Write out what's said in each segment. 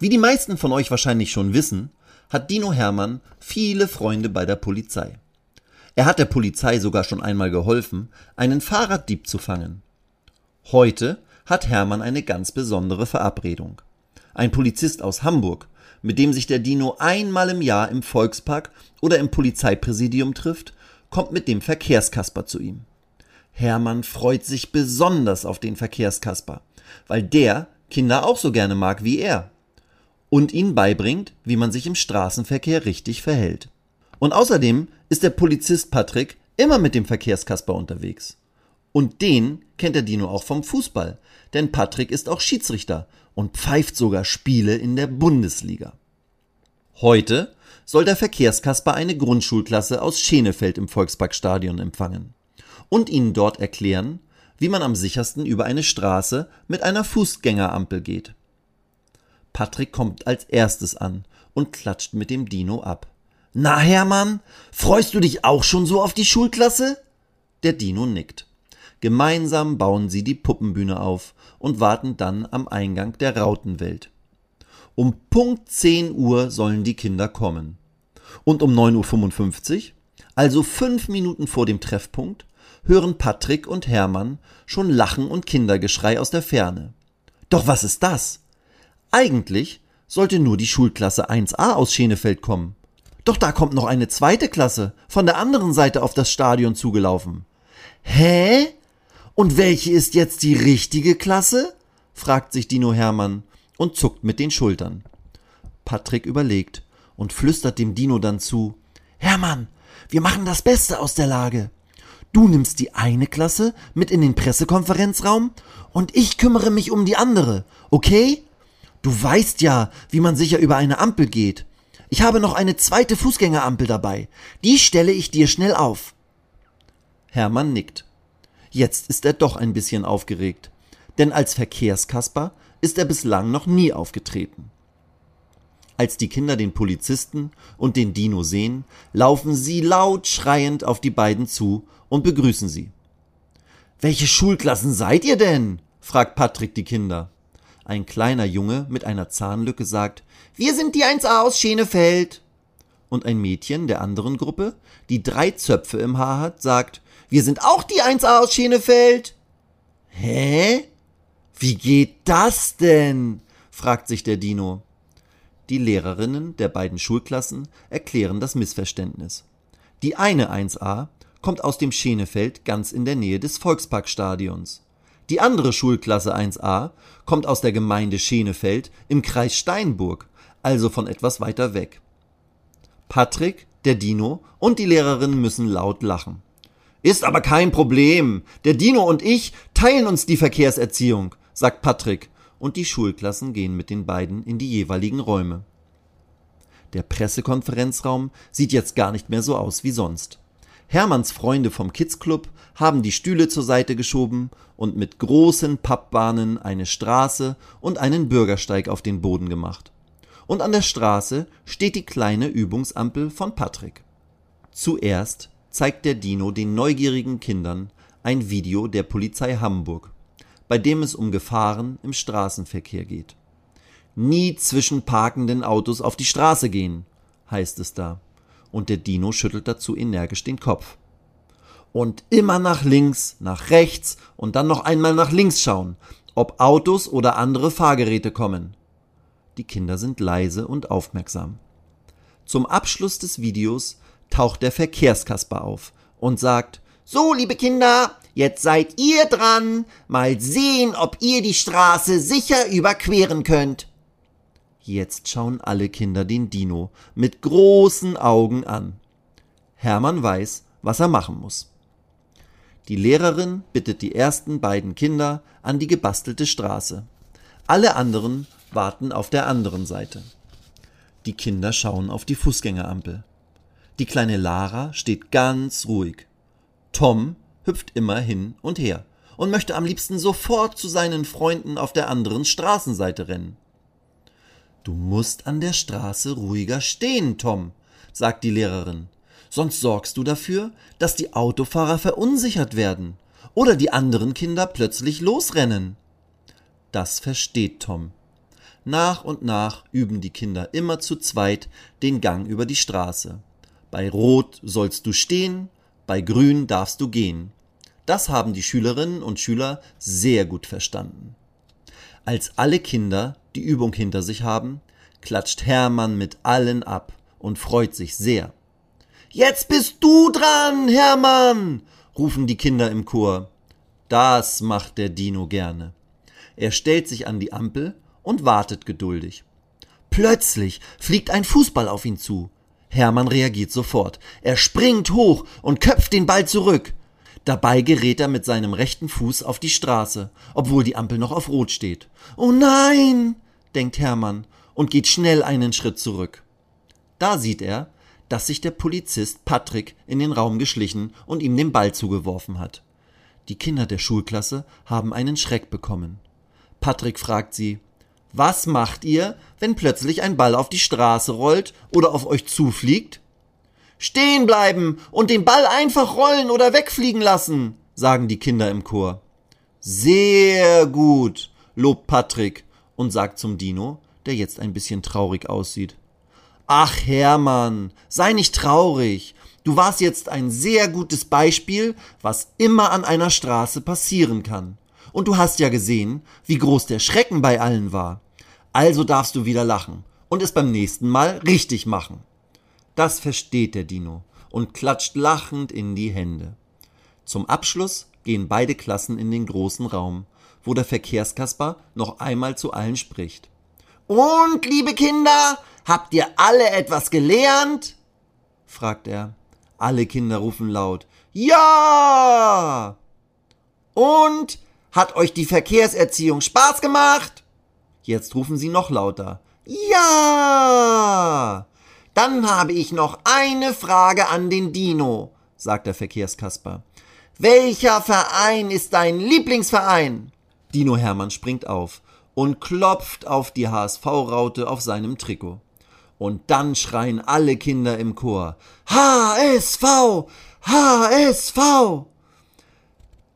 Wie die meisten von euch wahrscheinlich schon wissen, hat Dino Hermann viele Freunde bei der Polizei. Er hat der Polizei sogar schon einmal geholfen, einen Fahrraddieb zu fangen. Heute hat Hermann eine ganz besondere Verabredung. Ein Polizist aus Hamburg, mit dem sich der Dino einmal im Jahr im Volkspark oder im Polizeipräsidium trifft, kommt mit dem Verkehrskasper zu ihm. Hermann freut sich besonders auf den Verkehrskasper, weil der Kinder auch so gerne mag wie er und ihnen beibringt, wie man sich im Straßenverkehr richtig verhält. Und außerdem ist der Polizist Patrick immer mit dem Verkehrskasper unterwegs. Und den kennt der Dino auch vom Fußball, denn Patrick ist auch Schiedsrichter und pfeift sogar Spiele in der Bundesliga. Heute soll der Verkehrskasper eine Grundschulklasse aus Schenefeld im Volksparkstadion empfangen und ihnen dort erklären, wie man am sichersten über eine Straße mit einer Fußgängerampel geht. Patrick kommt als erstes an und klatscht mit dem Dino ab. Na, Hermann, freust du dich auch schon so auf die Schulklasse? Der Dino nickt. Gemeinsam bauen sie die Puppenbühne auf und warten dann am Eingang der Rautenwelt. Um Punkt 10 Uhr sollen die Kinder kommen. Und um 9.55 Uhr, also fünf Minuten vor dem Treffpunkt, hören Patrick und Hermann schon Lachen und Kindergeschrei aus der Ferne. Doch was ist das? Eigentlich sollte nur die Schulklasse 1a aus Schenefeld kommen. Doch da kommt noch eine zweite Klasse von der anderen Seite auf das Stadion zugelaufen. Hä? Und welche ist jetzt die richtige Klasse? fragt sich Dino Hermann und zuckt mit den Schultern. Patrick überlegt und flüstert dem Dino dann zu Hermann, wir machen das Beste aus der Lage. Du nimmst die eine Klasse mit in den Pressekonferenzraum und ich kümmere mich um die andere, okay? Du weißt ja, wie man sicher über eine Ampel geht. Ich habe noch eine zweite Fußgängerampel dabei. Die stelle ich dir schnell auf. Hermann nickt. Jetzt ist er doch ein bisschen aufgeregt, denn als Verkehrskasper ist er bislang noch nie aufgetreten. Als die Kinder den Polizisten und den Dino sehen, laufen sie laut schreiend auf die beiden zu und begrüßen sie. Welche Schulklassen seid ihr denn? fragt Patrick die Kinder. Ein kleiner Junge mit einer Zahnlücke sagt, wir sind die 1a aus Schenefeld. Und ein Mädchen der anderen Gruppe, die drei Zöpfe im Haar hat, sagt, wir sind auch die 1a aus Schenefeld. Hä? Wie geht das denn? fragt sich der Dino. Die Lehrerinnen der beiden Schulklassen erklären das Missverständnis. Die eine 1a kommt aus dem Schenefeld ganz in der Nähe des Volksparkstadions. Die andere Schulklasse 1a kommt aus der Gemeinde Schenefeld im Kreis Steinburg, also von etwas weiter weg. Patrick, der Dino und die Lehrerin müssen laut lachen. Ist aber kein Problem. Der Dino und ich teilen uns die Verkehrserziehung, sagt Patrick, und die Schulklassen gehen mit den beiden in die jeweiligen Räume. Der Pressekonferenzraum sieht jetzt gar nicht mehr so aus wie sonst. Hermanns Freunde vom Kids Club haben die Stühle zur Seite geschoben und mit großen Pappbahnen eine Straße und einen Bürgersteig auf den Boden gemacht. Und an der Straße steht die kleine Übungsampel von Patrick. Zuerst zeigt der Dino den neugierigen Kindern ein Video der Polizei Hamburg, bei dem es um Gefahren im Straßenverkehr geht. Nie zwischen parkenden Autos auf die Straße gehen, heißt es da und der Dino schüttelt dazu energisch den Kopf. Und immer nach links, nach rechts und dann noch einmal nach links schauen, ob Autos oder andere Fahrgeräte kommen. Die Kinder sind leise und aufmerksam. Zum Abschluss des Videos taucht der Verkehrskasper auf und sagt, so, liebe Kinder, jetzt seid ihr dran, mal sehen, ob ihr die Straße sicher überqueren könnt. Jetzt schauen alle Kinder den Dino mit großen Augen an. Hermann weiß, was er machen muss. Die Lehrerin bittet die ersten beiden Kinder an die gebastelte Straße. Alle anderen warten auf der anderen Seite. Die Kinder schauen auf die Fußgängerampel. Die kleine Lara steht ganz ruhig. Tom hüpft immer hin und her und möchte am liebsten sofort zu seinen Freunden auf der anderen Straßenseite rennen. Du musst an der Straße ruhiger stehen, Tom, sagt die Lehrerin. Sonst sorgst du dafür, dass die Autofahrer verunsichert werden oder die anderen Kinder plötzlich losrennen. Das versteht Tom. Nach und nach üben die Kinder immer zu zweit den Gang über die Straße. Bei Rot sollst du stehen, bei Grün darfst du gehen. Das haben die Schülerinnen und Schüler sehr gut verstanden. Als alle Kinder die Übung hinter sich haben, klatscht Hermann mit allen ab und freut sich sehr. Jetzt bist du dran, Hermann, rufen die Kinder im Chor. Das macht der Dino gerne. Er stellt sich an die Ampel und wartet geduldig. Plötzlich fliegt ein Fußball auf ihn zu. Hermann reagiert sofort. Er springt hoch und köpft den Ball zurück. Dabei gerät er mit seinem rechten Fuß auf die Straße, obwohl die Ampel noch auf Rot steht. Oh nein, denkt Hermann und geht schnell einen Schritt zurück. Da sieht er, dass sich der Polizist Patrick in den Raum geschlichen und ihm den Ball zugeworfen hat. Die Kinder der Schulklasse haben einen Schreck bekommen. Patrick fragt sie, was macht ihr, wenn plötzlich ein Ball auf die Straße rollt oder auf euch zufliegt? Stehen bleiben und den Ball einfach rollen oder wegfliegen lassen, sagen die Kinder im Chor. Sehr gut, lobt Patrick und sagt zum Dino, der jetzt ein bisschen traurig aussieht. Ach Hermann, sei nicht traurig. Du warst jetzt ein sehr gutes Beispiel, was immer an einer Straße passieren kann. Und du hast ja gesehen, wie groß der Schrecken bei allen war. Also darfst du wieder lachen und es beim nächsten Mal richtig machen. Das versteht der Dino und klatscht lachend in die Hände. Zum Abschluss gehen beide Klassen in den großen Raum, wo der Verkehrskasper noch einmal zu allen spricht. Und, liebe Kinder, habt ihr alle etwas gelernt? fragt er. Alle Kinder rufen laut Ja. Und hat euch die Verkehrserziehung Spaß gemacht? Jetzt rufen sie noch lauter. Ja! Dann habe ich noch eine Frage an den Dino, sagt der Verkehrskasper. Welcher Verein ist dein Lieblingsverein? Dino Hermann springt auf und klopft auf die HSV-Raute auf seinem Trikot. Und dann schreien alle Kinder im Chor HSV! HSV!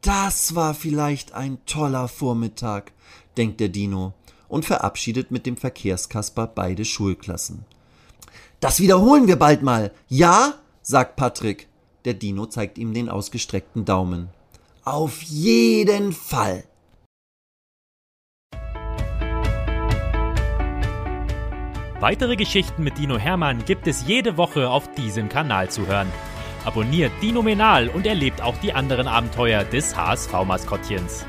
Das war vielleicht ein toller Vormittag, denkt der Dino und verabschiedet mit dem Verkehrskasper beide Schulklassen. Das wiederholen wir bald mal. Ja? sagt Patrick. Der Dino zeigt ihm den ausgestreckten Daumen. Auf jeden Fall. Weitere Geschichten mit Dino Hermann gibt es jede Woche auf diesem Kanal zu hören. Abonniert Dino Menal und erlebt auch die anderen Abenteuer des HSV-Maskottchens.